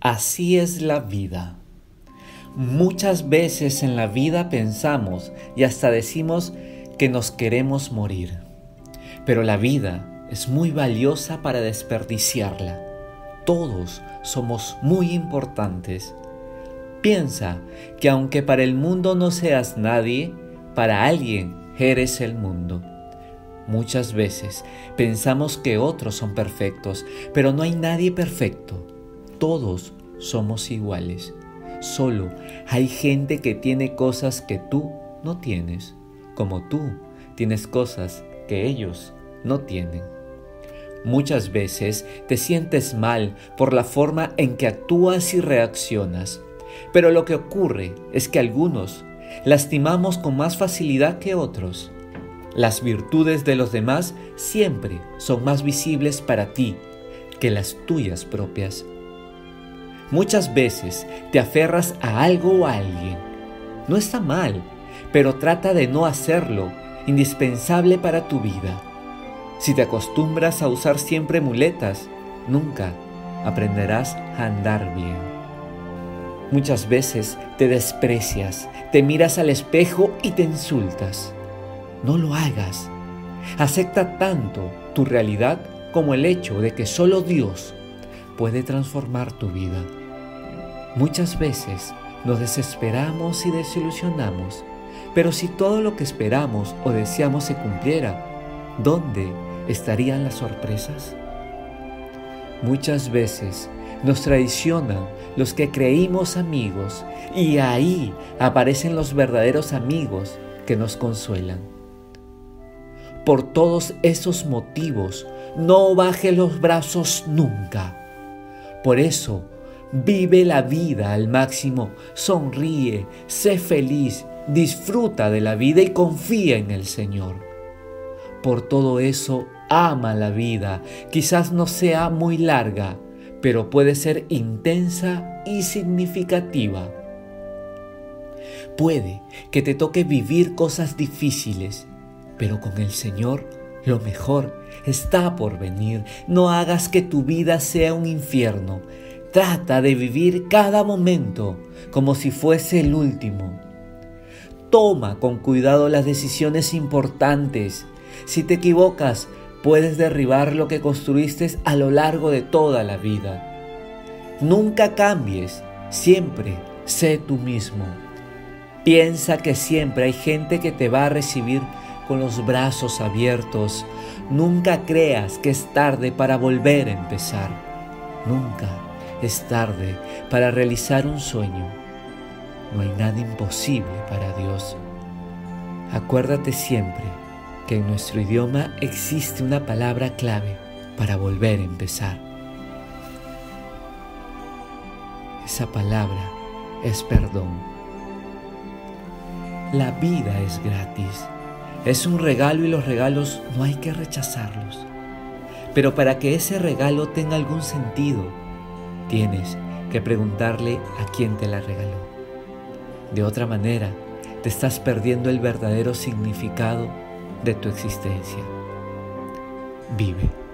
Así es la vida. Muchas veces en la vida pensamos y hasta decimos que nos queremos morir. Pero la vida es muy valiosa para desperdiciarla. Todos somos muy importantes. Piensa que aunque para el mundo no seas nadie, para alguien eres el mundo. Muchas veces pensamos que otros son perfectos, pero no hay nadie perfecto. Todos somos iguales. Solo hay gente que tiene cosas que tú no tienes, como tú tienes cosas que ellos no tienen. Muchas veces te sientes mal por la forma en que actúas y reaccionas, pero lo que ocurre es que algunos lastimamos con más facilidad que otros. Las virtudes de los demás siempre son más visibles para ti que las tuyas propias. Muchas veces te aferras a algo o a alguien. No está mal, pero trata de no hacerlo indispensable para tu vida. Si te acostumbras a usar siempre muletas, nunca aprenderás a andar bien. Muchas veces te desprecias, te miras al espejo y te insultas. No lo hagas. Acepta tanto tu realidad como el hecho de que solo Dios puede transformar tu vida. Muchas veces nos desesperamos y desilusionamos, pero si todo lo que esperamos o deseamos se cumpliera, ¿dónde estarían las sorpresas? Muchas veces nos traicionan los que creímos amigos y ahí aparecen los verdaderos amigos que nos consuelan. Por todos esos motivos, no baje los brazos nunca. Por eso, vive la vida al máximo, sonríe, sé feliz, disfruta de la vida y confía en el Señor. Por todo eso, ama la vida. Quizás no sea muy larga, pero puede ser intensa y significativa. Puede que te toque vivir cosas difíciles, pero con el Señor lo mejor está por venir. No hagas que tu vida sea un infierno. Trata de vivir cada momento como si fuese el último. Toma con cuidado las decisiones importantes. Si te equivocas, puedes derribar lo que construiste a lo largo de toda la vida. Nunca cambies, siempre sé tú mismo. Piensa que siempre hay gente que te va a recibir con los brazos abiertos. Nunca creas que es tarde para volver a empezar. Nunca es tarde para realizar un sueño. No hay nada imposible para Dios. Acuérdate siempre que en nuestro idioma existe una palabra clave para volver a empezar. Esa palabra es perdón. La vida es gratis es un regalo y los regalos no hay que rechazarlos. Pero para que ese regalo tenga algún sentido, tienes que preguntarle a quién te la regaló. De otra manera, te estás perdiendo el verdadero significado de tu existencia. Vive.